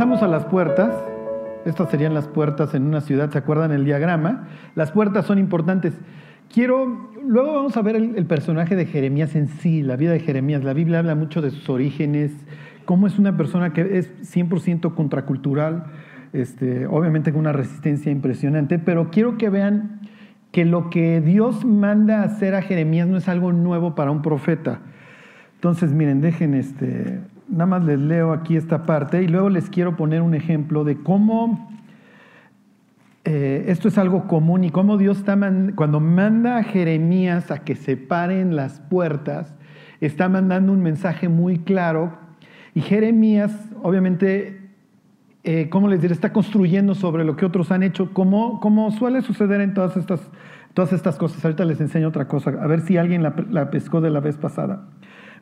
regresamos a las puertas. Estas serían las puertas en una ciudad, ¿se acuerdan el diagrama? Las puertas son importantes. Quiero, luego vamos a ver el, personaje de Jeremías en sí, la vida de Jeremías. La Biblia habla mucho de sus orígenes, cómo es una persona que es 100% contracultural, este, obviamente con una resistencia impresionante, pero quiero que vean que lo que Dios manda hacer a Jeremías no es algo nuevo para un profeta. Entonces, miren, dejen este, nada más les leo aquí esta parte y luego les quiero poner un ejemplo de cómo eh, esto es algo común y cómo Dios está cuando manda a Jeremías a que se paren las puertas, está mandando un mensaje muy claro y Jeremías, obviamente, eh, ¿cómo les diré? Está construyendo sobre lo que otros han hecho, como, como suele suceder en todas estas, todas estas cosas. Ahorita les enseño otra cosa, a ver si alguien la, la pescó de la vez pasada.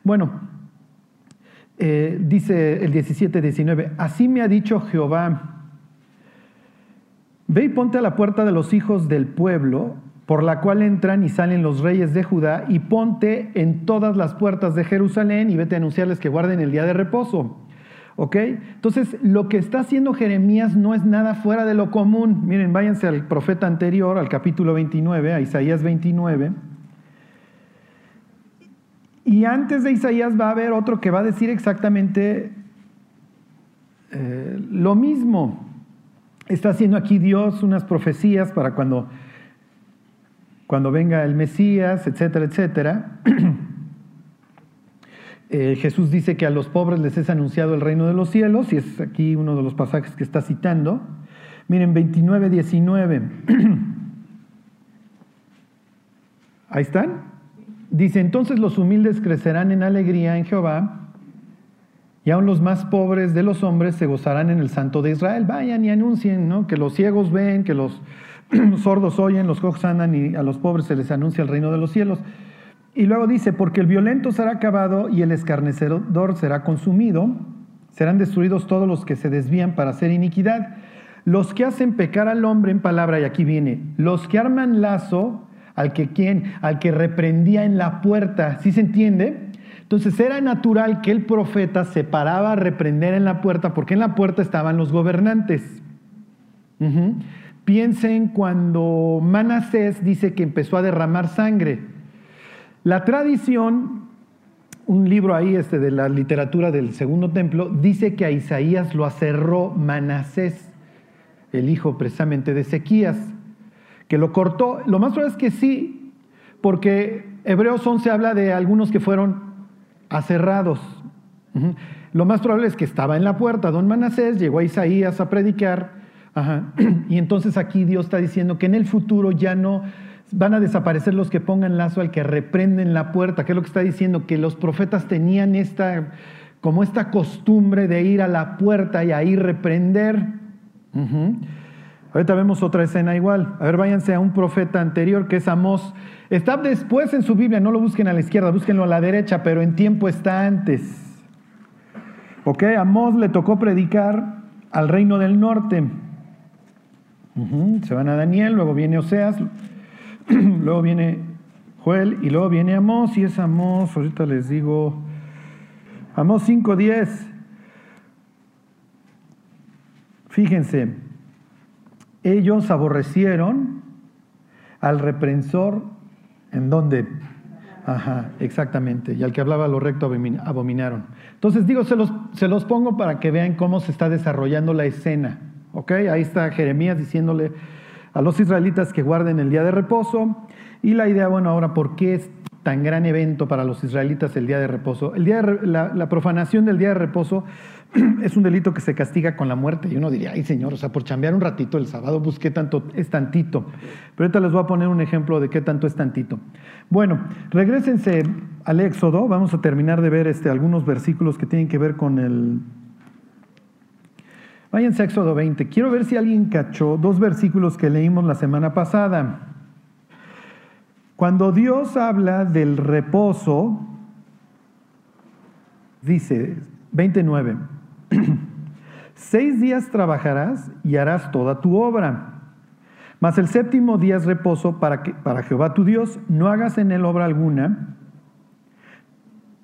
Bueno, eh, dice el 17-19, así me ha dicho Jehová, ve y ponte a la puerta de los hijos del pueblo, por la cual entran y salen los reyes de Judá, y ponte en todas las puertas de Jerusalén y vete a anunciarles que guarden el día de reposo. ¿Ok? Entonces, lo que está haciendo Jeremías no es nada fuera de lo común. Miren, váyanse al profeta anterior, al capítulo 29, a Isaías 29. Y antes de Isaías va a haber otro que va a decir exactamente eh, lo mismo. Está haciendo aquí Dios unas profecías para cuando, cuando venga el Mesías, etcétera, etcétera. Eh, Jesús dice que a los pobres les es anunciado el reino de los cielos, y es aquí uno de los pasajes que está citando. Miren, 29, 19. Ahí están. Dice, entonces los humildes crecerán en alegría en Jehová, y aún los más pobres de los hombres se gozarán en el Santo de Israel. Vayan y anuncien, ¿no? Que los ciegos ven, que los sordos oyen, los cojos andan y a los pobres se les anuncia el reino de los cielos. Y luego dice, porque el violento será acabado y el escarnecedor será consumido, serán destruidos todos los que se desvían para hacer iniquidad. Los que hacen pecar al hombre en palabra, y aquí viene, los que arman lazo al que quién, al que reprendía en la puerta, ¿sí se entiende? Entonces era natural que el profeta se paraba a reprender en la puerta porque en la puerta estaban los gobernantes. Piensen cuando Manasés dice que empezó a derramar sangre. La tradición, un libro ahí este de la literatura del segundo templo, dice que a Isaías lo acerró Manasés, el hijo precisamente de Ezequías que lo cortó. Lo más probable es que sí, porque Hebreos 11 habla de algunos que fueron aserrados. Lo más probable es que estaba en la puerta don Manasés, llegó a Isaías a predicar, y entonces aquí Dios está diciendo que en el futuro ya no van a desaparecer los que pongan lazo al que reprenden la puerta, que es lo que está diciendo, que los profetas tenían esta, como esta costumbre de ir a la puerta y ahí reprender. Ahorita vemos otra escena igual. A ver, váyanse a un profeta anterior que es Amós. Está después en su Biblia, no lo busquen a la izquierda, búsquenlo a la derecha, pero en tiempo está antes. Ok, Amós le tocó predicar al reino del norte. Se van a Daniel, luego viene Oseas, luego viene Joel y luego viene Amós y es Amós, ahorita les digo, Amós 5.10. Fíjense, ellos aborrecieron al reprensor en donde, ajá, exactamente, y al que hablaba lo recto abominaron. Entonces digo, se los, se los pongo para que vean cómo se está desarrollando la escena, ¿ok? Ahí está Jeremías diciéndole a los israelitas que guarden el día de reposo, y la idea, bueno, ahora, ¿por qué es tan gran evento para los israelitas el día de reposo? El día la profanación del día de reposo es un delito que se castiga con la muerte. Y uno diría, ay Señor, o sea, por chambear un ratito el sábado, pues qué tanto es tantito. Pero ahorita les voy a poner un ejemplo de qué tanto es tantito. Bueno, regresense al Éxodo, vamos a terminar de ver este, algunos versículos que tienen que ver con el... Váyanse a Éxodo 20. Quiero ver si alguien cachó dos versículos que leímos la semana pasada. Cuando Dios habla del reposo, dice 29. Seis días trabajarás y harás toda tu obra. Mas el séptimo día es reposo para, que, para Jehová tu Dios. No hagas en él obra alguna,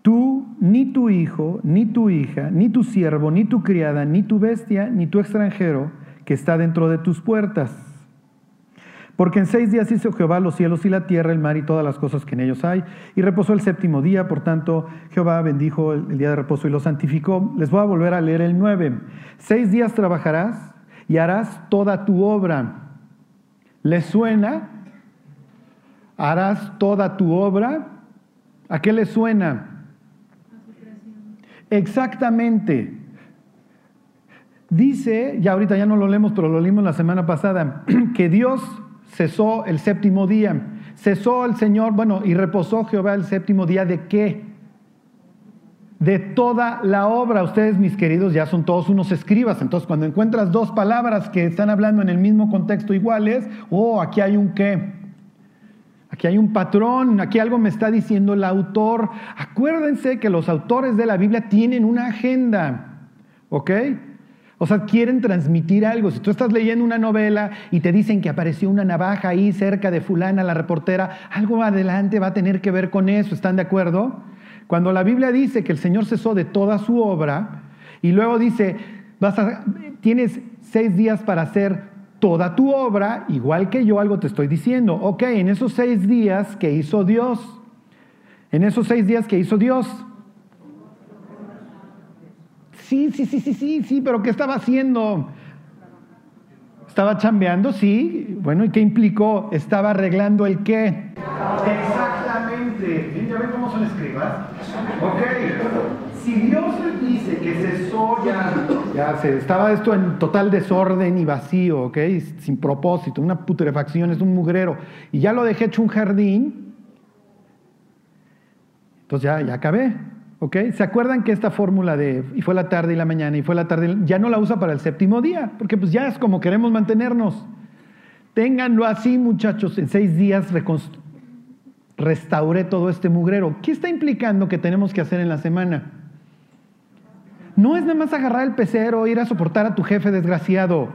Tú, ni tu hijo, ni tu hija, ni tu siervo, ni tu criada, ni tu bestia, ni tu extranjero que está dentro de tus puertas. Porque en seis días hizo Jehová los cielos y la tierra, el mar y todas las cosas que en ellos hay, y reposó el séptimo día, por tanto Jehová bendijo el, día de reposo y lo santificó. Les voy a volver a leer el 9. Seis días trabajarás y harás toda tu obra. ¿Les suena? Harás toda tu obra. ¿A qué le suena? Exactamente. Dice, ya ahorita ya no lo leemos, pero lo leímos la semana pasada, que Dios cesó el séptimo día. Cesó el Señor, bueno, y reposó Jehová el séptimo día de qué? De toda la obra. Ustedes, mis queridos, ya son todos unos escribas. Entonces, cuando encuentras dos palabras que están hablando en el mismo contexto iguales, oh, aquí hay un qué. Aquí hay un patrón, aquí algo me está diciendo el autor. Acuérdense que los autores de la Biblia tienen una agenda, ¿ok? O sea, quieren transmitir algo. Si tú estás leyendo una novela y te dicen que apareció una navaja ahí cerca de fulana, la reportera, algo adelante va a tener que ver con eso, ¿están de acuerdo? Cuando la Biblia dice que el Señor cesó de toda su obra y luego dice, vas tienes seis días para hacer toda tu obra, igual que yo algo te estoy diciendo. Ok, en esos seis días que hizo Dios, en esos seis días que hizo Dios, Sí, sí, sí, sí, sí, sí, pero ¿qué estaba haciendo? ¿Estaba chambeando? Sí. Bueno, ¿y qué implicó? Estaba arreglando el qué. Exactamente. ¿Ya ven cómo son escribas? Ok. Si Dios dice que cesó ya, ya se, estaba esto en total desorden y vacío, ¿ok? Sin propósito, una putrefacción, es un mugrero, y ya lo dejé hecho un jardín, entonces ya, ya acabé. ¿Se acuerdan que esta fórmula de y fue la tarde y la mañana y fue la tarde ya no la usa para el séptimo día? Porque pues ya es como queremos mantenernos. Ténganlo así, muchachos, en seis días restauré todo este mugrero. ¿Qué está implicando que tenemos que hacer en la semana? No es nada más agarrar el pecero, ir a soportar a tu jefe desgraciado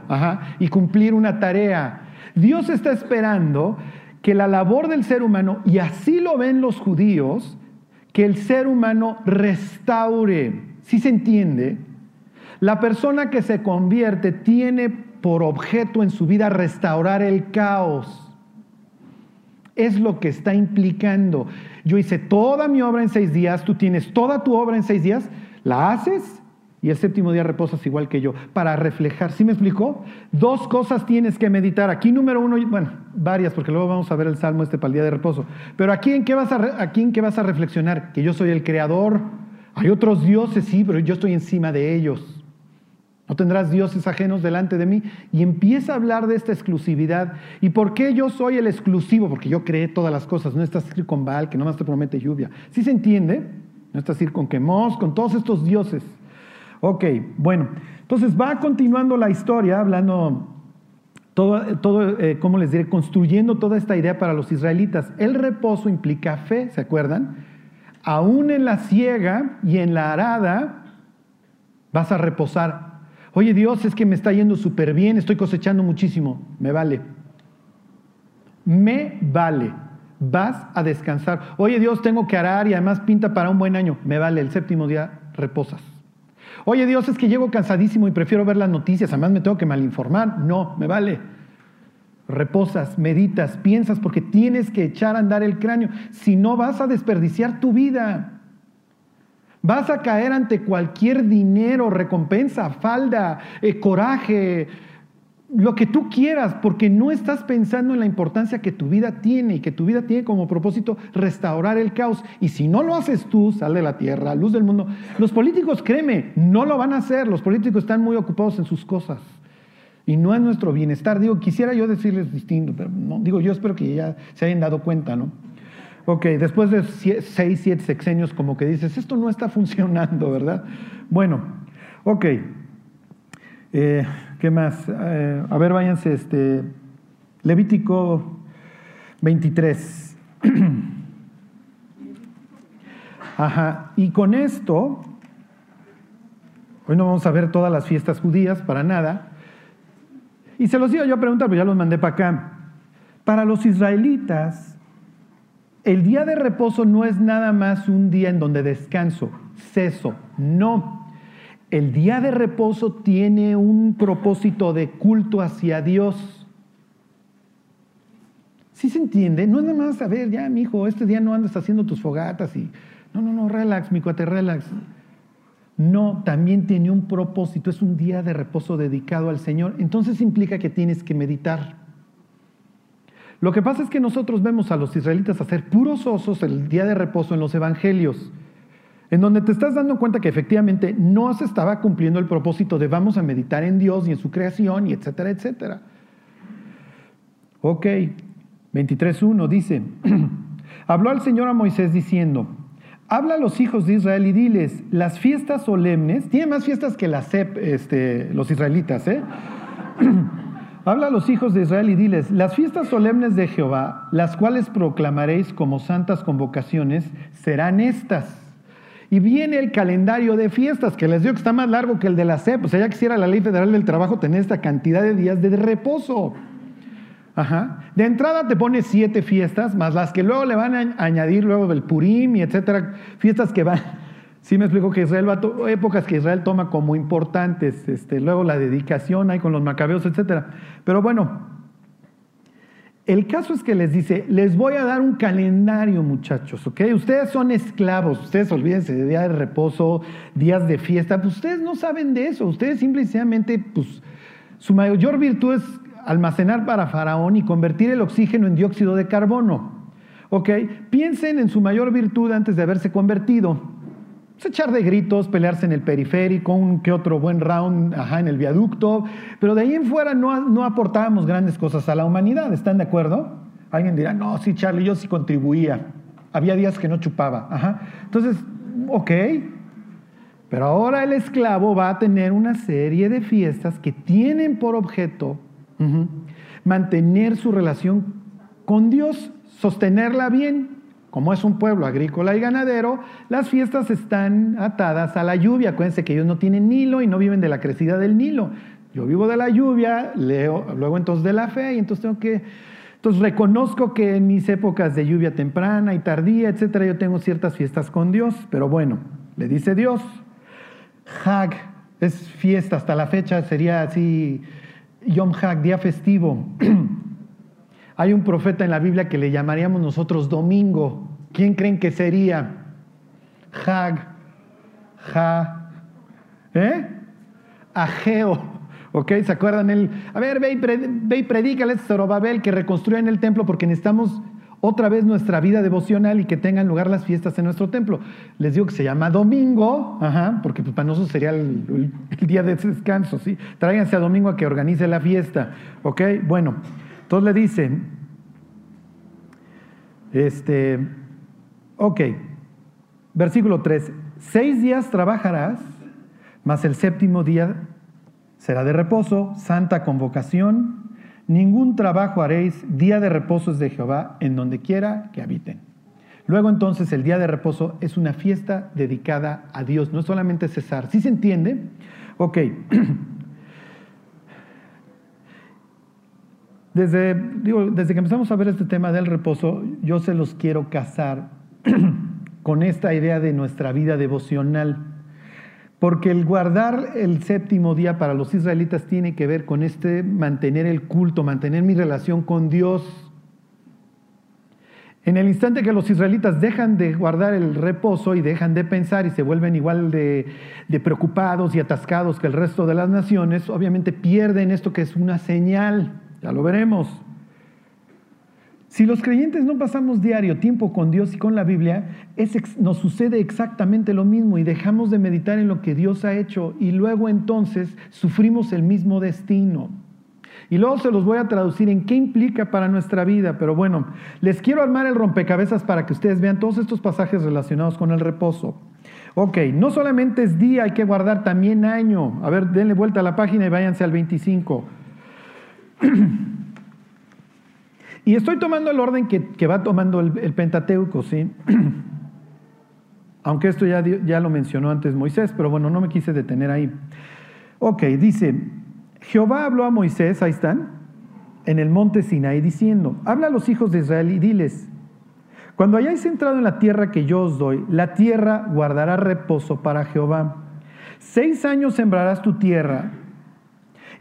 y cumplir una tarea. Dios está esperando que la labor del ser humano, y así lo ven los judíos, que el ser humano restaure. Si se entiende? La persona que se convierte tiene por objeto en su vida restaurar el caos. Es lo que está implicando. Yo hice toda mi obra en seis días, tú tienes toda tu obra en seis días, la haces y el séptimo día reposas igual que yo, para reflejar. ¿Sí me explicó? Dos cosas tienes que meditar. Aquí número uno, bueno, varias, porque luego vamos a ver el salmo este para el día de reposo. Pero aquí en qué vas a, aquí en qué vas a reflexionar? Que yo soy el creador. Hay otros dioses, sí, pero yo estoy encima de ellos. No tendrás dioses ajenos delante de mí. Y empieza a hablar de esta exclusividad. ¿Y por qué yo soy el exclusivo? Porque yo creé todas las cosas. No estás con Baal, que no más te promete lluvia. ¿Sí se entiende? No estás con Quemos, con todos estos dioses. Ok, bueno, entonces va continuando la historia hablando todo, todo eh, ¿cómo les diré? Construyendo toda esta idea para los israelitas. El reposo implica fe, ¿se acuerdan? Aún en la ciega y en la arada vas a reposar. Oye Dios, es que me está yendo súper bien, estoy cosechando muchísimo. Me vale. Me vale. Vas a descansar. Oye Dios, tengo que arar y además pinta para un buen año. Me vale. El séptimo día reposas. Oye Dios, es que llego cansadísimo y prefiero ver las noticias, además me tengo que malinformar. No, me vale. Reposas, meditas, piensas porque tienes que echar a andar el cráneo. Si no vas a desperdiciar tu vida. Vas a caer ante cualquier dinero, recompensa, falda, eh, coraje, lo que tú quieras, porque no estás pensando en la importancia que tu vida tiene y que tu vida tiene como propósito restaurar el caos. Y si no lo haces tú, sal de la tierra, luz del mundo. Los políticos, créeme, no lo van a hacer. Los políticos están muy ocupados en sus cosas. Y no es nuestro bienestar. Digo, quisiera yo decirles distinto, pero no, digo, yo espero que ya se hayan dado cuenta, ¿no? Ok, después de seis, siete sexenios, como que dices, esto no está funcionando, ¿verdad? Bueno, ok. Eh, ¿Qué más? Eh, a ver, váyanse, este, Levítico 23. Ajá, y con esto, hoy no vamos a ver todas las fiestas judías, para nada, y se los iba yo a preguntar, pero ya los mandé para acá. Para los israelitas, El día de reposo no es nada más un día en donde descanso, ceso, no. El día de reposo tiene un propósito de culto hacia Dios. ¿Sí se entiende? No es nada más, a ver, ya, mi hijo, este día no andas haciendo tus fogatas y. No, no, no, relax, mi cuate, relax. No, también tiene un propósito, es un día de reposo dedicado al Señor. Entonces implica que tienes que meditar. Lo que pasa es que nosotros vemos a los israelitas hacer puros osos el día de reposo en los evangelios, en donde te estás dando cuenta que efectivamente no se estaba cumpliendo el propósito de vamos a meditar en Dios y en su creación y etcétera, etcétera. Ok, 23.1 dice, habló al Señor a Moisés diciendo, habla a los hijos de Israel y diles, las fiestas solemnes, tiene más fiestas que las este, los israelitas, ¿eh? Habla a los hijos de Israel y diles, las fiestas solemnes de Jehová, las cuales proclamaréis como santas convocaciones, serán estas. Y viene el calendario de fiestas, que les digo que está más largo que el de la CEP. O sea, ya quisiera la ley federal del trabajo tener esta cantidad de días de reposo. Ajá. De entrada te pone siete fiestas, más las que luego le van a añadir luego del Purim y etcétera, fiestas que van Sí me explico que Israel va a épocas que Israel toma como importantes, este, luego la dedicación hay con los macabeos, etc. Pero bueno, el caso es que les dice, les voy a dar un calendario muchachos, ¿ok? Ustedes son esclavos, ustedes olvídense de día de reposo, días de fiesta, pues ustedes no saben de eso, ustedes simplemente, pues su mayor virtud es almacenar para Faraón y convertir el oxígeno en dióxido de carbono, ¿ok? Piensen en su mayor virtud antes de haberse convertido echar de gritos, pelearse en el periférico, un que otro buen round ajá, en el viaducto, pero de ahí en fuera no, no aportábamos grandes cosas a la humanidad, ¿están de acuerdo? Alguien dirá, no, sí, Charlie, yo sí contribuía. Había días que no chupaba. Ajá. Entonces, ok, pero ahora el esclavo va a tener una serie de fiestas que tienen por objeto mantener su relación con Dios, sostenerla bien, como es un pueblo agrícola y ganadero, las fiestas están atadas a la lluvia. Acuérdense que ellos no tienen Nilo y no viven de la crecida del Nilo. Yo vivo de la lluvia, leo, luego entonces de la fe y entonces tengo que... Entonces reconozco que en mis épocas de lluvia temprana y tardía, etcétera, yo tengo ciertas fiestas con Dios, pero bueno, le dice Dios, Hag es fiesta, hasta la fecha sería así, Yom Hag, día festivo. Hay un profeta en la Biblia que le llamaríamos nosotros domingo. ¿Quién creen que sería? Hag, Ja, ¿eh? Ageo. ¿Ok? ¿Se acuerdan? El, a ver, ve y, predícale a Zorobabel que reconstruyan el templo porque necesitamos otra vez nuestra vida devocional y que tengan lugar las fiestas en nuestro templo. Les digo que se llama domingo, ajá, porque pues, para nosotros sería el, el, día de descanso, ¿sí? Tráiganse a domingo a que organice la fiesta, ¿ok? Bueno, entonces le dicen, este, ok, versículo 3, seis días trabajarás, mas el séptimo día será de reposo, santa convocación, ningún trabajo haréis, día de reposo es de Jehová, en donde quiera que habiten. Luego entonces el día de reposo es una fiesta dedicada a Dios, no solamente cesar. ¿Sí se entiende? Ok. Desde, desde que empezamos a ver este tema del reposo, yo se los quiero casar con esta idea de nuestra vida devocional. Porque el guardar el séptimo día para los israelitas tiene que ver con este mantener el culto, mantener mi relación con Dios. En el instante que los israelitas dejan de guardar el reposo y dejan de pensar y se vuelven igual de, de, preocupados y atascados que el resto de las naciones, obviamente pierden esto que es una señal. Ya lo veremos. Si los creyentes no pasamos diario tiempo con Dios y con la Biblia, nos sucede exactamente lo mismo y dejamos de meditar en lo que Dios ha hecho y luego entonces sufrimos el mismo destino. Y luego se los voy a traducir en qué implica para nuestra vida, pero bueno, les quiero armar el rompecabezas para que ustedes vean todos estos pasajes relacionados con el reposo. Ok, no solamente es día, hay que guardar también año. A ver, denle vuelta a la página y váyanse al 25. y estoy tomando el orden que, va tomando el, Pentateuco, ¿sí? Aunque esto ya, ya lo mencionó antes Moisés, pero bueno, no me quise detener ahí. Ok, dice, Jehová habló a Moisés, ahí están, en el monte Sinaí, diciendo, habla a los hijos de Israel y diles, Cuando hayáis entrado en la tierra que yo os doy, la tierra guardará reposo para Jehová. Seis años sembrarás tu tierra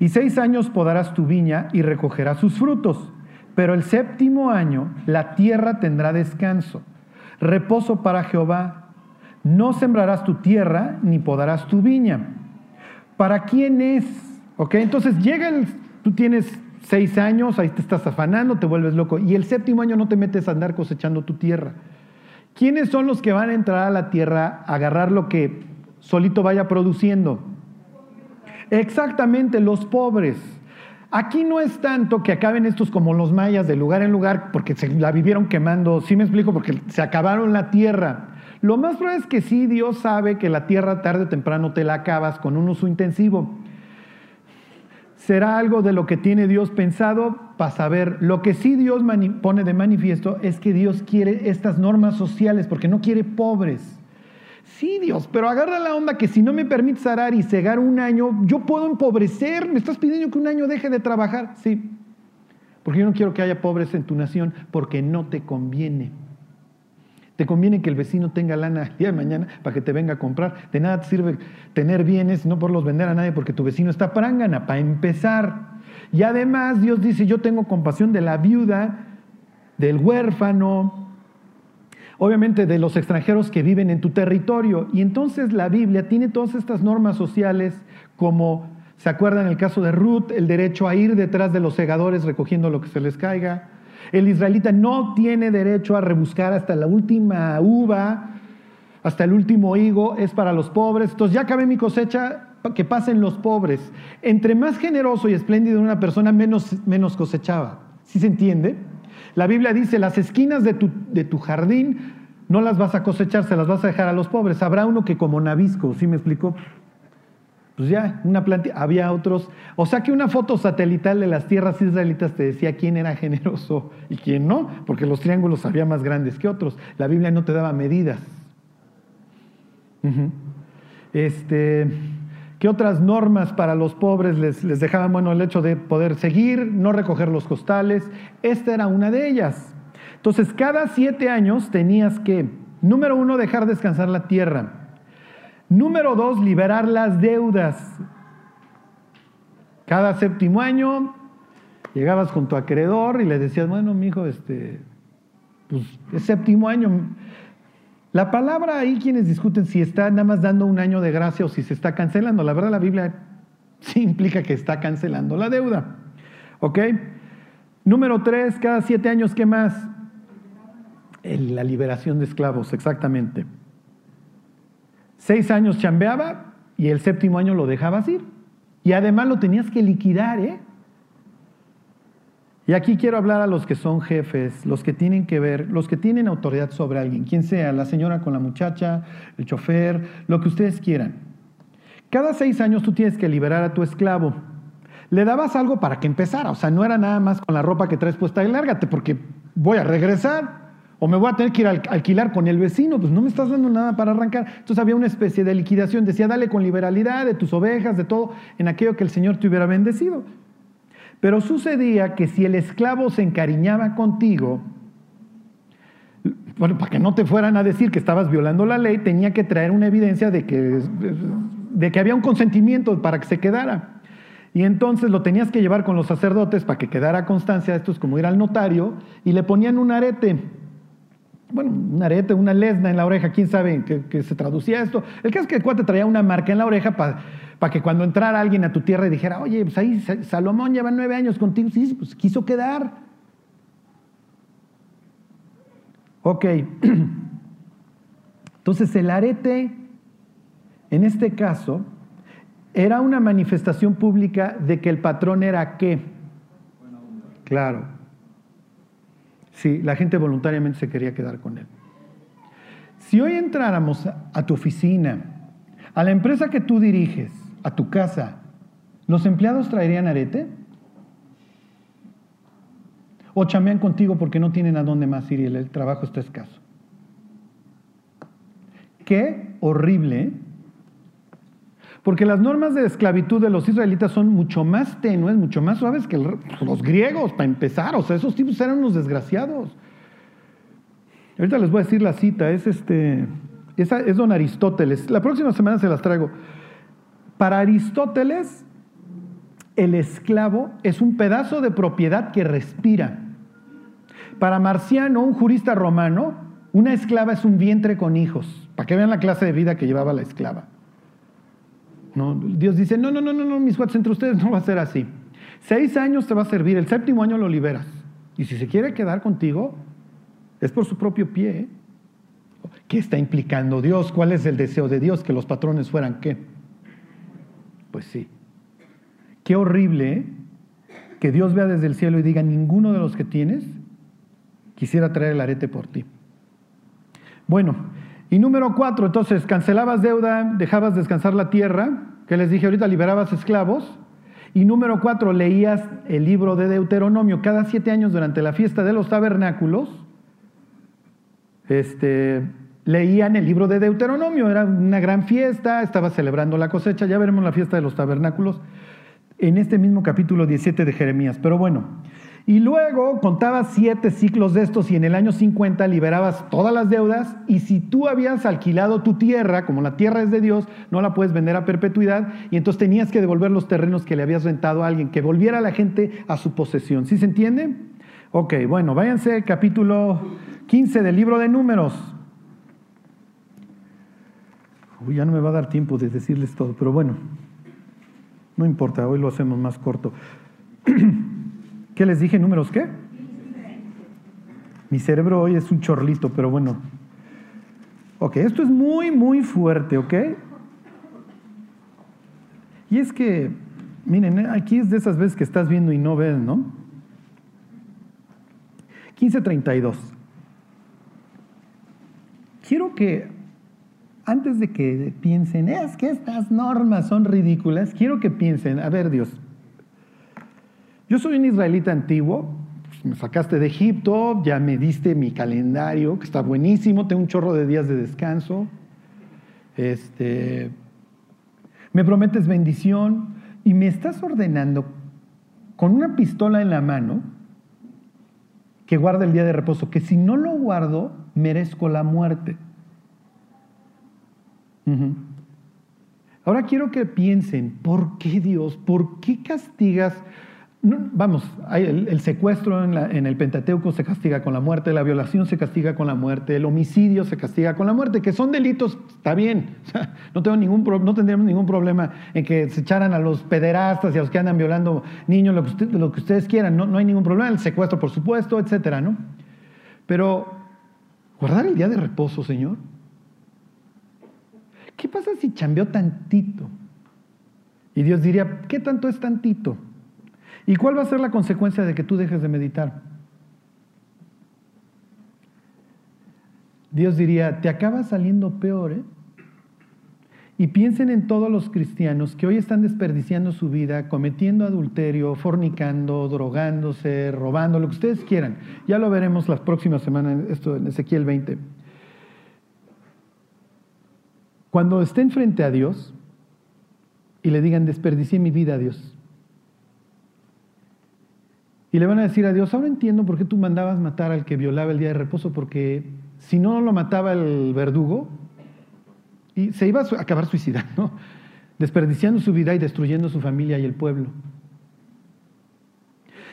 y seis años podarás tu viña y recogerás sus frutos. Pero el séptimo año la tierra tendrá descanso, reposo para Jehová. No sembrarás tu tierra ni podarás tu viña. ¿Para quién es? ¿Ok? Entonces llega el, tú tienes seis años, ahí te estás afanando, te vuelves loco. Y el séptimo año no te metes a andar cosechando tu tierra. ¿Quiénes son los que van a entrar a la tierra a agarrar lo que solito vaya produciendo? Exactamente, los pobres. Aquí no es tanto que acaben estos como los mayas de lugar en lugar porque se la vivieron quemando, sí me explico, porque se acabaron la tierra. Lo más probable es que sí, Dios sabe que la tierra tarde o temprano te la acabas con un uso intensivo. Será algo de lo que tiene Dios pensado para saber. Lo que sí Dios pone de manifiesto es que Dios quiere estas normas sociales porque no quiere pobres. Sí, Dios, pero agarra la onda que si no me permites arar y cegar un año, yo puedo empobrecer. Me estás pidiendo que un año deje de trabajar. Sí, porque yo no quiero que haya pobres en tu nación porque no te conviene. Te conviene que el vecino tenga lana el día de mañana para que te venga a comprar. De nada te sirve tener bienes, no por los vender a nadie porque tu vecino está prángana, para empezar. Y además Dios dice, yo tengo compasión de la viuda, del huérfano, obviamente de los extranjeros que viven en tu territorio. Y entonces la Biblia tiene todas estas normas sociales como, ¿se acuerdan el caso de Ruth? El derecho a ir detrás de los segadores recogiendo lo que se les caiga. El israelita no tiene derecho a rebuscar hasta la última uva, hasta el último higo, es para los pobres. Entonces ya acabé mi cosecha, que pasen los pobres. Entre más generoso y espléndido una persona, menos, menos cosechaba. ¿Sí se entiende? La Biblia dice, las esquinas de tu, de tu jardín no las vas a cosechar, se las vas a dejar a los pobres. Habrá uno que como Nabisco, ¿sí me explicó? Pues ya, una planta, había otros. O sea que una foto satelital de las tierras israelitas te decía quién era generoso y quién no, porque los triángulos había más grandes que otros. La Biblia no te daba medidas. Este, ¿Qué otras normas para los pobres les, les dejaban? Bueno, el hecho de poder seguir, no recoger los costales. Esta era una de ellas. Entonces, cada siete años tenías que, número uno, dejar descansar la tierra. Número dos, liberar las deudas. Cada séptimo año llegabas con tu acreedor y le decías, bueno, mi hijo, este, pues es séptimo año, la palabra ahí quienes discuten si está nada más dando un año de gracia o si se está cancelando. La verdad la Biblia sí implica que está cancelando la deuda. ¿Ok? Número tres, cada siete años, ¿qué más? la liberación de esclavos, exactamente. Seis años chambeaba y el séptimo año lo dejabas ir. Y además lo tenías que liquidar, ¿eh? Y aquí quiero hablar a los que son jefes, los que tienen que ver, los que tienen autoridad sobre alguien, quien sea, la señora con la muchacha, el chofer, lo que ustedes quieran. Cada seis años tú tienes que liberar a tu esclavo. Le dabas algo para que empezara, o sea, no era nada más con la ropa que traes puesta y lárgate porque voy a regresar o me voy a tener que ir a alquilar con el vecino, pues no me estás dando nada para arrancar. Entonces había una especie de liquidación, decía, dale con liberalidad de tus ovejas, de todo, en aquello que el Señor te hubiera bendecido. Pero sucedía que si el esclavo se encariñaba contigo, bueno, para que no te fueran a decir que estabas violando la ley, tenía que traer una evidencia de que, de que había un consentimiento para que se quedara. Y entonces lo tenías que llevar con los sacerdotes para que quedara constancia, esto es como ir al notario, y le ponían un arete. Bueno, un arete, una lesna en la oreja, quién sabe qué se traducía esto. El caso es que el cuate traía una marca en la oreja para para que cuando entrara alguien a tu tierra y dijera, oye, pues ahí Salomón lleva nueve años contigo, sí, pues quiso quedar. Ok, entonces el arete, en este caso, era una manifestación pública de que el patrón era qué. Claro. Sí, la gente voluntariamente se quería quedar con él. Si hoy entráramos a tu oficina, a la empresa que tú diriges, a tu casa, ¿los empleados traerían arete? ¿O chamean contigo porque no tienen a dónde más ir y el trabajo está escaso? Qué horrible. Porque las normas de esclavitud de los israelitas son mucho más tenues, mucho más suaves que los griegos, para empezar. O sea, esos tipos eran unos desgraciados. Ahorita les voy a decir la cita, es este, es don Aristóteles. La próxima semana se las traigo. Para Aristóteles, el esclavo es un pedazo de propiedad que respira. Para Marciano, un jurista romano, una esclava es un vientre con hijos, para que vean la clase de vida que llevaba la esclava. ¿No? Dios dice, no, no, no, no, no, mis cuates, entre ustedes no va a ser así. Seis años te va a servir, el séptimo año lo liberas. Y si se quiere quedar contigo, es por su propio pie. ¿eh? ¿Qué está implicando Dios? ¿Cuál es el deseo de Dios? Que los patrones fueran qué? Pues sí. Qué horrible ¿eh? que Dios vea desde el cielo y diga, ninguno de los que tienes quisiera traer el arete por ti. Bueno, y número cuatro, entonces, cancelabas deuda, dejabas descansar la tierra, que les dije ahorita, liberabas esclavos. Y número cuatro, leías el libro de Deuteronomio cada siete años durante la fiesta de los tabernáculos. Este, leían el libro de Deuteronomio, era una gran fiesta, estaba celebrando la cosecha, ya veremos la fiesta de los tabernáculos en este mismo capítulo 17 de Jeremías. Pero bueno, y luego contabas siete ciclos de estos y en el año 50 liberabas todas las deudas y si tú habías alquilado tu tierra, como la tierra es de Dios, no la puedes vender a perpetuidad y entonces tenías que devolver los terrenos que le habías rentado a alguien, que volviera la gente a su posesión. ¿Sí se entiende? Ok, bueno, váyanse capítulo 15 del libro de números. Uy, ya no me va a dar tiempo de decirles todo, pero bueno, no importa, hoy lo hacemos más corto. ¿Qué les dije? ¿Números qué? Mi cerebro hoy es un chorlito, pero bueno. Ok, esto es muy, muy fuerte, ¿ok? Y es que, miren, aquí es de esas veces que estás viendo y no ves, ¿no? 1532. Quiero que, antes de que piensen, es que estas normas son ridículas, quiero que piensen, a ver Dios, yo soy un israelita antiguo, pues, me sacaste de Egipto, ya me diste mi calendario, que está buenísimo, tengo un chorro de días de descanso. Este, me prometes bendición y me estás ordenando con una pistola en la mano que guarde el día de reposo, que si no lo guardo, merezco la muerte. Ahora quiero que piensen, ¿por qué Dios? ¿Por qué castigas? Vamos, el, secuestro en, el Pentateuco se castiga con la muerte, la violación se castiga con la muerte, el homicidio se castiga con la muerte, que son delitos, está bien. no, tengo ningún, no tendríamos ningún problema en que se echaran a los pederastas y a los que andan violando niños, lo que, ustedes quieran, no, no, hay ningún problema. El secuestro, por supuesto, etcétera, ¿no? Pero, guardar el día de reposo, Señor. ¿Qué pasa si cambió tantito? Y Dios diría, ¿qué tanto es tantito? ¿Y cuál va a ser la consecuencia de que tú dejes de meditar? Dios diría, te acaba saliendo peor, ¿eh? Y piensen en todos los cristianos que hoy están desperdiciando su vida, cometiendo adulterio, fornicando, drogándose, robando, lo que ustedes quieran. Ya lo veremos las próximas semanas, esto en Ezequiel 20. Cuando estén frente a Dios y le digan, desperdicié mi vida a Dios, y le van a decir a Dios, ahora entiendo por qué tú mandabas matar al que violaba el día de reposo, porque si no lo mataba el verdugo, y se iba a acabar suicidando, desperdiciando su vida y destruyendo su familia y el pueblo.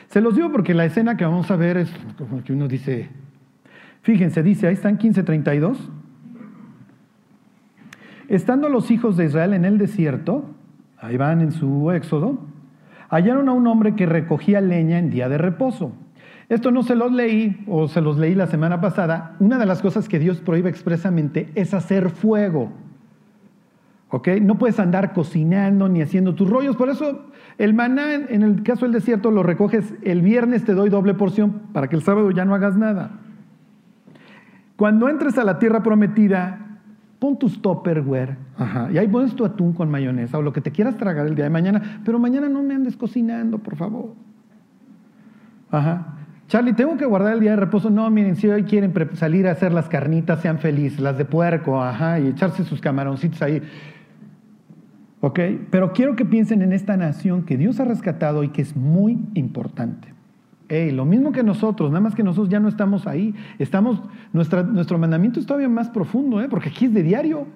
Se los digo porque la escena que vamos a ver es como que uno dice, fíjense, dice, ahí están 15:32. Estando los hijos de Israel en el desierto, ahí van en su éxodo, hallaron a un hombre que recogía leña en día de reposo. Esto no se los leí o se los leí la semana pasada. Una de las cosas que Dios prohíbe expresamente es hacer fuego. ¿Ok? No puedes andar cocinando ni haciendo tus rollos. Por eso el maná, en el caso del desierto, lo recoges el viernes, te doy doble porción para que el sábado ya no hagas nada. Cuando entres a la tierra prometida, Pon tus topperware, ajá, y ahí pones tu atún con mayonesa o lo que te quieras tragar el día de mañana, pero mañana no me andes cocinando, por favor. Ajá. Charlie, tengo que guardar el día de reposo. No, miren, si hoy quieren salir a hacer las carnitas, sean felices, las de puerco, ajá, y echarse sus camaroncitos ahí. ¿Ok? Pero quiero que piensen en esta nación que Dios ha rescatado y que es muy importante. Hey, lo mismo que nosotros, nada más que nosotros ya no estamos ahí. Estamos, nuestro mandamiento es todavía más profundo, ¿eh? porque aquí es de diario.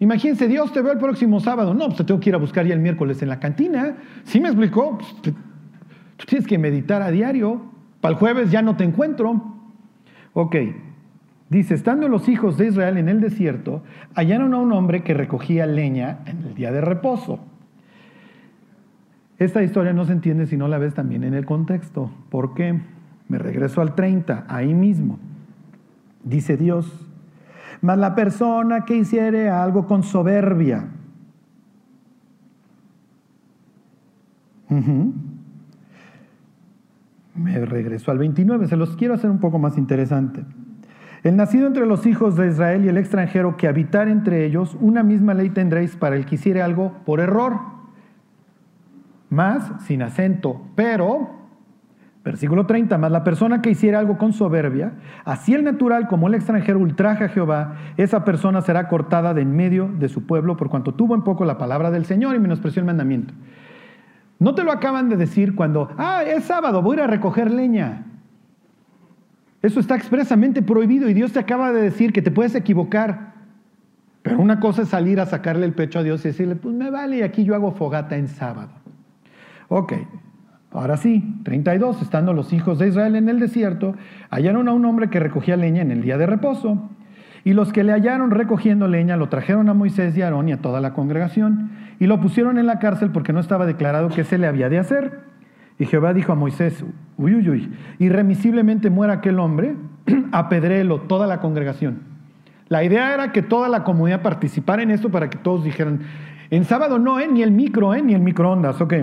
Imagínense, Dios te ve el próximo sábado. No, pues te tengo que ir a buscar ya el miércoles en la cantina. ¿Sí me explicó? Pues, tú tienes que meditar a diario. Para el jueves ya no te encuentro. Ok. Dice, estando los hijos de Israel en el desierto, hallaron a un hombre que recogía leña en el día de reposo. Esta historia no se entiende si no la ves también en el contexto. ¿Por qué? Me regreso al 30, ahí mismo. Dice Dios, mas la persona que hiciere algo con soberbia. Me regreso al 29, se los quiero hacer un poco más interesante. El nacido entre los hijos de Israel y el extranjero que habitar entre ellos, una misma ley tendréis para el que hiciere algo por error más sin acento, pero, versículo 30, más la persona que hiciera algo con soberbia, así el natural como el extranjero ultraja a Jehová, esa persona será cortada de en medio de su pueblo por cuanto tuvo en poco la palabra del Señor y menospreció el mandamiento. No te lo acaban de decir cuando, ah, es sábado, voy a ir a recoger leña. Eso está expresamente prohibido y Dios te acaba de decir que te puedes equivocar. Pero una cosa es salir a sacarle el pecho a Dios y decirle, pues me vale, aquí yo hago fogata en sábado. Ok, ahora sí, 32, estando los hijos de Israel en el desierto, hallaron a un hombre que recogía leña en el día de reposo. Y los que le hallaron recogiendo leña lo trajeron a Moisés y a Aarón y a toda la congregación y lo pusieron en la cárcel porque no estaba declarado qué se le había de hacer. Y Jehová dijo a Moisés, uy, uy, uy, irremisiblemente muera aquel hombre, apedréelo toda la congregación. La idea era que toda la comunidad participara en esto para que todos dijeran, en sábado no, ¿eh? ni el micro, ¿eh? ni el microondas, ok.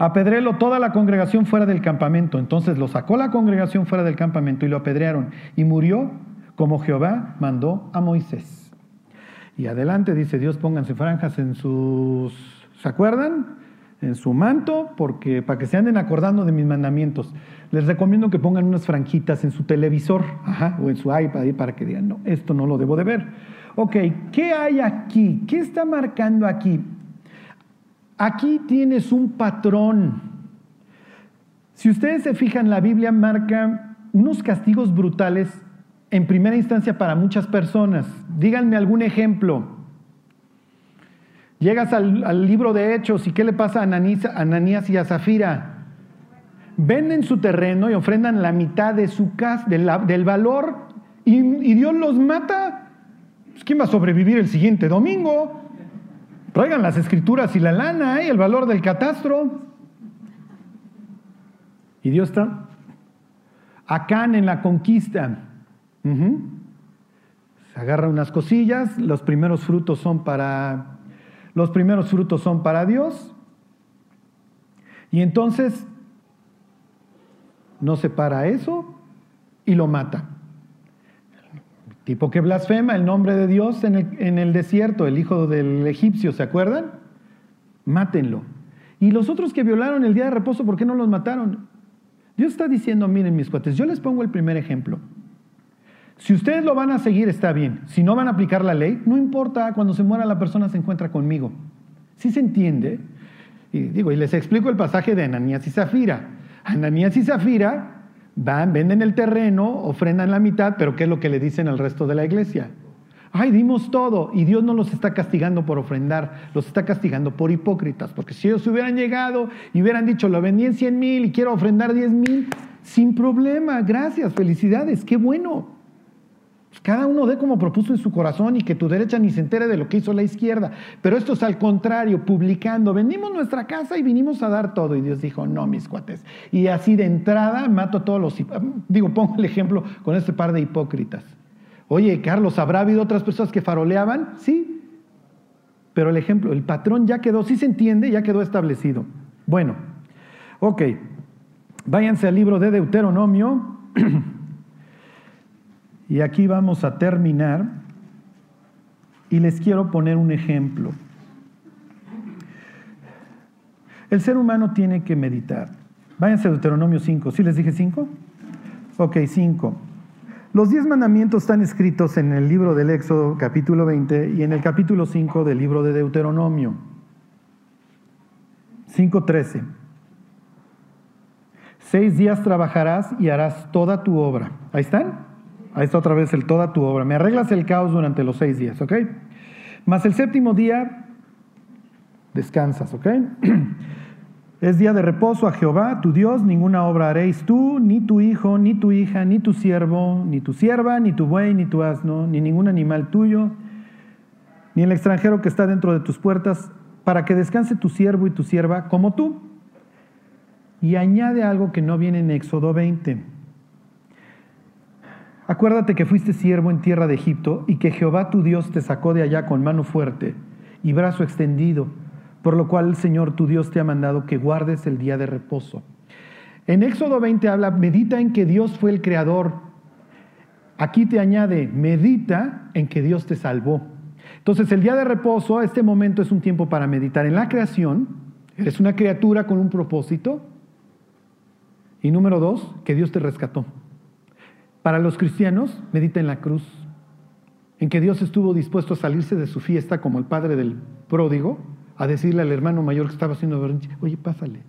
Apedrélo toda la congregación fuera del campamento. Entonces lo sacó la congregación fuera del campamento y lo apedrearon. Y murió como Jehová mandó a Moisés. Y adelante dice Dios, pónganse franjas en sus... ¿Se acuerdan? En su manto, porque para que se anden acordando de mis mandamientos. Les recomiendo que pongan unas franjitas en su televisor o en su iPad para que digan, no, esto no lo debo de ver. Ok, ¿qué hay aquí? ¿Qué está marcando aquí? Aquí tienes un patrón. Si ustedes se fijan, la Biblia marca unos castigos brutales en primera instancia para muchas personas. Díganme algún ejemplo. Llegas al, libro de Hechos y ¿qué le pasa a Ananías, y a Zafira? Venden su terreno y ofrendan la mitad de su casa, del valor, y, Dios los mata. Pues, ¿Quién va a sobrevivir el siguiente domingo? Traigan las escrituras y la lana ¿eh? el valor del catastro. Y Dios está. acá en la conquista. Se agarra unas cosillas, los primeros frutos son para los primeros frutos son para Dios. Y entonces no separa eso y lo mata. Tipo que blasfema el nombre de Dios en el, desierto, el hijo del egipcio, ¿se acuerdan? Mátenlo. Y los otros que violaron el día de reposo, ¿por qué no los mataron? Dios está diciendo, miren mis cuates, yo les pongo el primer ejemplo. Si ustedes lo van a seguir, está bien. Si no van a aplicar la ley, no importa, cuando se muera la persona se encuentra conmigo. ¿Sí se entiende? Y digo, y les explico el pasaje de Ananías y Zafira. Ananías y Zafira van, venden el terreno, ofrendan la mitad, pero ¿qué es lo que le dicen al resto de la iglesia? Ay, dimos todo y Dios no los está castigando por ofrendar, los está castigando por hipócritas, porque si ellos hubieran llegado y hubieran dicho, lo vendí en 100 mil y quiero ofrendar 10 mil, sin problema, gracias, felicidades, qué bueno. Cada uno dé como propuso en su corazón y que tu derecha ni se entere de lo que hizo la izquierda. Pero esto es al contrario, publicando. Vendimos nuestra casa y vinimos a dar todo. Y Dios dijo, no, mis cuates. Y así de entrada mato a todos los... Digo, pongo el ejemplo con este par de hipócritas. Oye, Carlos, ¿habrá habido otras personas que faroleaban? Sí. Pero el ejemplo, el patrón ya quedó, sí se entiende, ya quedó establecido. Bueno, ok. Váyanse al libro de Deuteronomio. Y aquí vamos a terminar y les quiero poner un ejemplo. El ser humano tiene que meditar. Váyanse a Deuteronomio 5. ¿Sí les dije 5? Ok, 5. Los diez mandamientos están escritos en el libro del Éxodo capítulo 20 y en el capítulo 5 del libro de Deuteronomio. 5.13. Seis días trabajarás y harás toda tu obra. Ahí están. Ahí está otra vez el toda tu obra. Me arreglas el caos durante los seis días, ¿ok? Más el séptimo día descansas, ¿ok? Es día de reposo a Jehová, tu Dios, ninguna obra haréis tú, ni tu hijo, ni tu hija, ni tu siervo, ni tu sierva, ni tu buey, ni tu asno, ni ningún animal tuyo, ni el extranjero que está dentro de tus puertas, para que descanse tu siervo y tu sierva como tú. Y añade algo que no viene en Éxodo 20. Acuérdate que fuiste siervo en tierra de Egipto y que Jehová tu Dios te sacó de allá con mano fuerte y brazo extendido por lo cual el Señor tu Dios te ha mandado que guardes el día de reposo. En Éxodo 20 habla, medita en que Dios fue el creador. Aquí te añade, medita en que Dios te salvó. Entonces el día de reposo, este momento es un tiempo para meditar en la creación. Eres una criatura con un propósito. Y número dos, que Dios te rescató. Para los cristianos, medita en la cruz, en que Dios estuvo dispuesto a salirse de su fiesta como el padre del pródigo a decirle al hermano mayor que estaba haciendo berrinche, oye, pásale.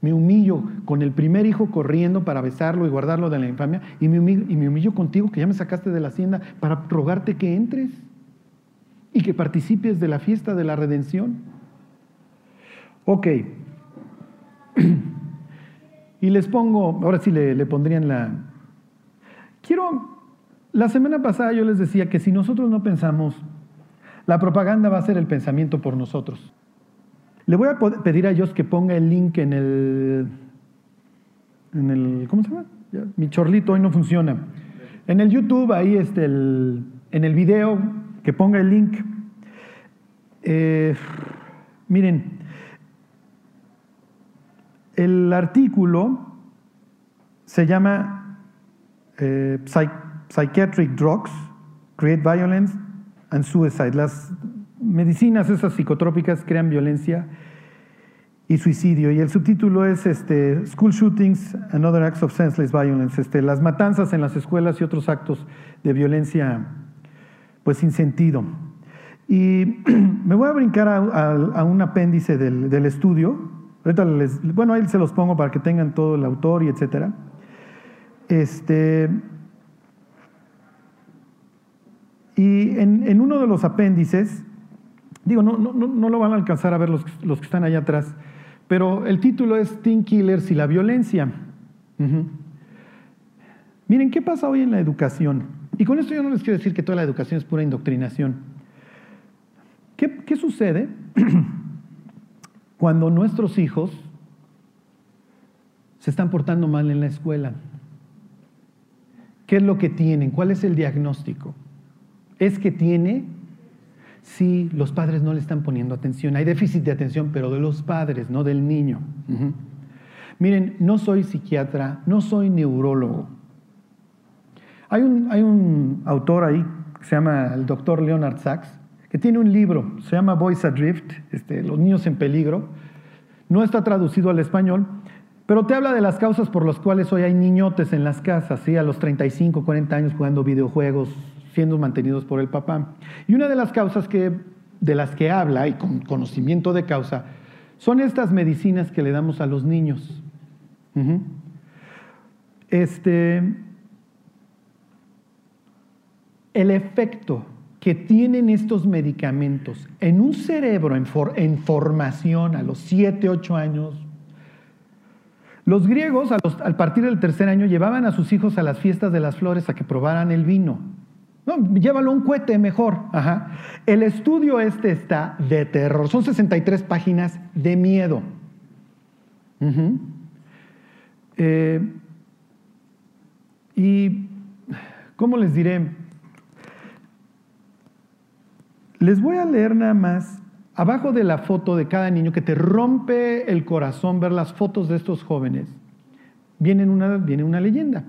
Me humillo con el primer hijo corriendo para besarlo y guardarlo de la infamia, y me, humillo, contigo que ya me sacaste de la hacienda para rogarte que entres y que participes de la fiesta de la redención. Ok. Y les pongo, ahora sí le, le pondrían la... Quiero, la semana pasada yo les decía que si nosotros no pensamos la propaganda va a ser el pensamiento por nosotros. Le voy a pedir a Dios que ponga el link en el, en el ¿cómo se llama? mi chorlito hoy no funciona. En el YouTube, ahí este, el, en el video, que ponga el link. Eh, miren, el artículo se llama eh, Psychiatric Drugs Create Violence and suicide. Las medicinas esas psicotrópicas crean violencia y suicidio. Y el subtítulo es este, School Shootings and Other Acts of Senseless Violence, este, las matanzas en las escuelas y otros actos de violencia pues sin sentido. Y me voy a brincar a, un apéndice del, estudio. Ahorita les, bueno, ahí se los pongo para que tengan todo el autor y etcétera. Este, Y en, uno de los apéndices, digo, no, no, no, lo van a alcanzar a ver los, los, que están allá atrás, pero el título es Teen Killers y la violencia. Miren, ¿qué pasa hoy en la educación? Y con esto yo no les quiero decir que toda la educación es pura indoctrinación. ¿Qué, qué sucede cuando nuestros hijos se están portando mal en la escuela? ¿Qué es lo que tienen? ¿Cuál es el diagnóstico? es que tiene si los padres no le están poniendo atención. Hay déficit de atención, pero de los padres, no del niño. Miren, no soy psiquiatra, no soy neurólogo. Hay un, hay un autor ahí que se llama el doctor Leonard Sachs, que tiene un libro, se llama Boys Adrift, este, Los niños en peligro. No está traducido al español, pero te habla de las causas por las cuales hoy hay niñotes en las casas, ¿sí? a los 35, 40 años jugando videojuegos, siendo mantenidos por el papá. Y una de las causas que, de las que habla, y con conocimiento de causa, son estas medicinas que le damos a los niños. Este, el efecto que tienen estos medicamentos en un cerebro en, formación a los 7, 8 años. Los griegos, a, a partir del tercer año, llevaban a sus hijos a las fiestas de las flores a que probaran el vino. No, llévalo un cohete mejor. El estudio este está de terror. Son 63 páginas de miedo. Eh, y, ¿cómo les diré? Les voy a leer nada más, abajo de la foto de cada niño, que te rompe el corazón ver las fotos de estos jóvenes, viene una, viene una leyenda.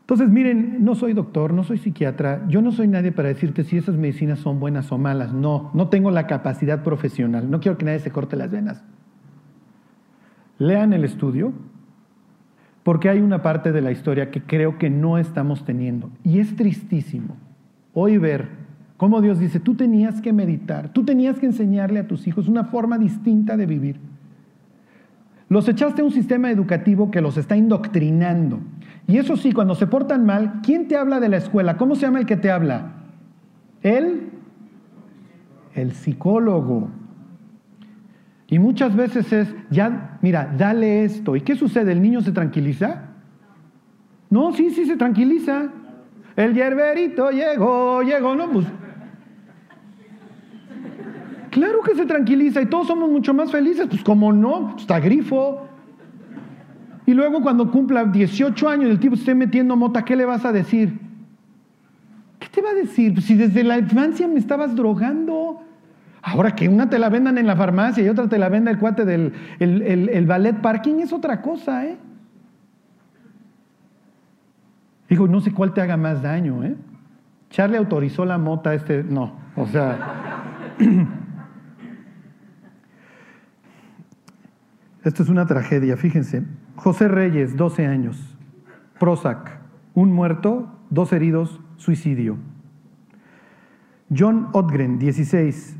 Entonces, miren, no soy doctor, no soy psiquiatra, yo no soy nadie para decirte si esas medicinas son buenas o malas. No, no tengo la capacidad profesional, no quiero que nadie se corte las venas. Lean el estudio, porque hay una parte de la historia que creo que no estamos teniendo. Y es tristísimo hoy ver cómo Dios dice, tú tenías que meditar, tú tenías que enseñarle a tus hijos una forma distinta de vivir. Los echaste a un sistema educativo que los está indoctrinando. Y eso sí, cuando se portan mal, ¿quién te habla de la escuela? ¿Cómo se llama el que te habla? Él, el psicólogo. Y muchas veces es, ya, mira, dale esto. ¿Y qué sucede? ¿El niño se tranquiliza? No, sí, sí se tranquiliza. El hierberito llegó, llegó, no, pues. Claro que se tranquiliza y todos somos mucho más felices, pues como no, está grifo. Y luego cuando cumpla 18 años el tipo esté metiendo mota, ¿qué le vas a decir? ¿Qué te va a decir? Pues si desde la infancia me estabas drogando. Ahora que una te la vendan en la farmacia y otra te la venda el cuate del el, ballet parking es otra cosa, ¿eh? Digo, no sé cuál te haga más daño, ¿eh? Charlie autorizó la mota, este, no, o sea... Esto es una tragedia, fíjense. José Reyes, 12 años. Prozac, un muerto, dos heridos, suicidio. John Otgren, 16.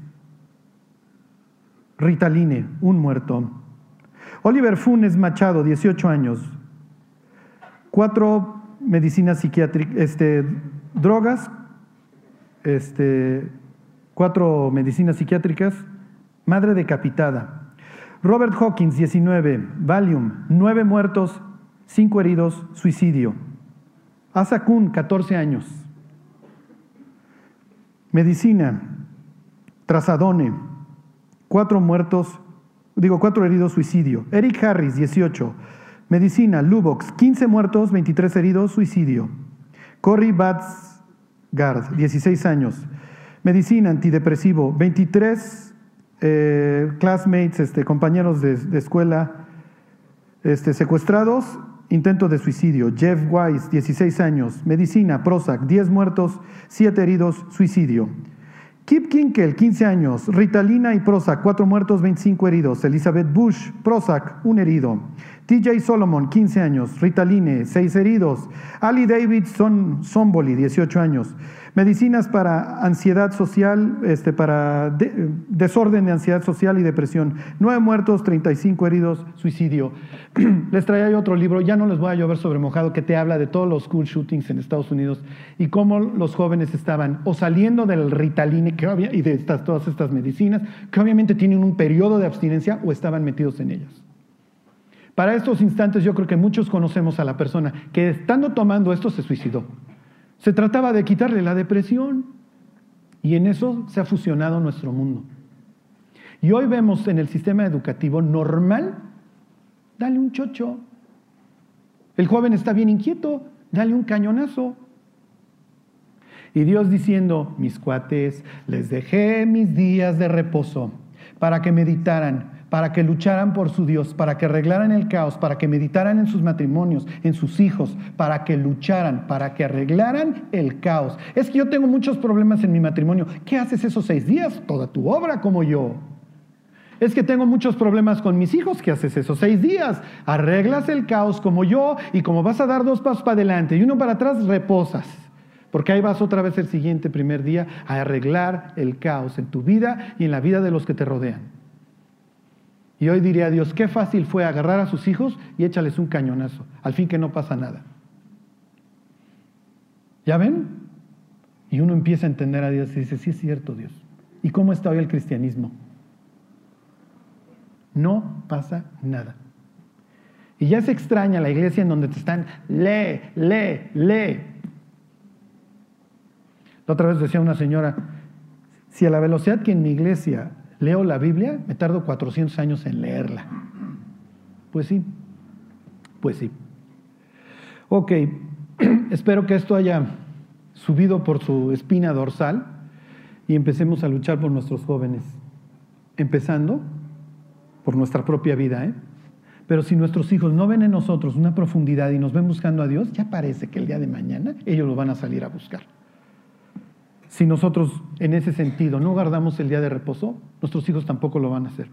Ritaline, un muerto. Oliver Funes Machado, 18 años. Cuatro medicinas psiquiátricas, este, drogas, este, cuatro medicinas psiquiátricas, madre decapitada. Robert Hawkins, 19, Valium, nueve muertos, cinco heridos, suicidio. Asa 14 años. Medicina, Trazadone, cuatro muertos, digo, cuatro heridos, suicidio. Eric Harris, 18. Medicina, Lubox, 15 muertos, 23 heridos, suicidio. Cory Batsgard, 16 años. Medicina, antidepresivo, 23 eh, classmates, este, compañeros de, escuela este, secuestrados, intento de suicidio. Jeff Weiss, 16 años. Medicina, Prozac, 10 muertos, 7 heridos, suicidio. Kip Kinkel, 15 años. Ritalina y Prozac, 4 muertos, 25 heridos. Elizabeth Bush, Prozac, 1 herido. TJ Solomon, 15 años. Ritaline, 6 heridos. Ali Davidson Somboli, 18 años. Medicinas para ansiedad social, este, para desorden de ansiedad social y depresión. Nueve muertos, 35 heridos, suicidio. les traía otro libro, ya no les voy a llover sobre mojado, que te habla de todos los school shootings en Estados Unidos y cómo los jóvenes estaban o saliendo del Ritaline que y de estas, todas estas medicinas, que obviamente tienen un periodo de abstinencia o estaban metidos en ellas. Para estos instantes yo creo que muchos conocemos a la persona que estando tomando esto se suicidó. Se trataba de quitarle la depresión y en eso se ha fusionado nuestro mundo. Y hoy vemos en el sistema educativo normal, dale un chocho. El joven está bien inquieto, dale un cañonazo. Y Dios diciendo, mis cuates, les dejé mis días de reposo para que meditaran, para que lucharan por su Dios, para que arreglaran el caos, para que meditaran en sus matrimonios, en sus hijos, para que lucharan, para que arreglaran el caos. Es que yo tengo muchos problemas en mi matrimonio. ¿Qué haces esos seis días? Toda tu obra como yo. Es que tengo muchos problemas con mis hijos. ¿Qué haces esos seis días? Arreglas el caos como yo y como vas a dar dos pasos para adelante y uno para atrás, reposas. Porque ahí vas otra vez el siguiente primer día a arreglar el caos en tu vida y en la vida de los que te rodean. Y hoy diría a Dios, qué fácil fue agarrar a sus hijos y échales un cañonazo, al fin que no pasa nada. ¿Ya ven? Y uno empieza a entender a Dios y dice, sí es cierto Dios. ¿Y cómo está hoy el cristianismo? No pasa nada. Y ya se extraña la iglesia en donde te están, lee, lee, lee. La otra vez decía una señora, si a la velocidad que en mi iglesia leo la Biblia, me tardo 400 años en leerla. Pues sí, pues sí. Ok, espero que esto haya subido por su espina dorsal y empecemos a luchar por nuestros jóvenes, empezando por nuestra propia vida. ¿eh? Pero si nuestros hijos no ven en nosotros una profundidad y nos ven buscando a Dios, ya parece que el día de mañana ellos lo van a salir a buscar. Si nosotros en ese sentido no guardamos el día de reposo, nuestros hijos tampoco lo van a hacer.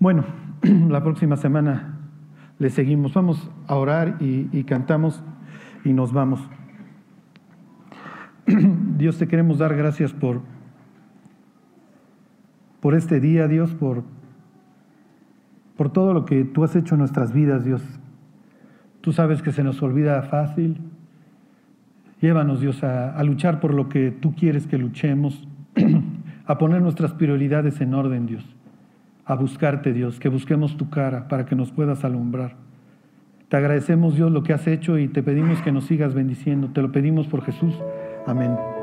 Bueno, la próxima semana le seguimos. Vamos a orar y, cantamos y nos vamos. Dios, te queremos dar gracias por, por este día, Dios, por, por todo lo que tú has hecho en nuestras vidas, Dios. Tú sabes que se nos olvida fácil. Llévanos, Dios, a, luchar por lo que tú quieres que luchemos, a poner nuestras prioridades en orden, Dios, a buscarte, Dios, que busquemos tu cara para que nos puedas alumbrar. Te agradecemos, Dios, lo que has hecho y te pedimos que nos sigas bendiciendo. Te lo pedimos por Jesús. Amén.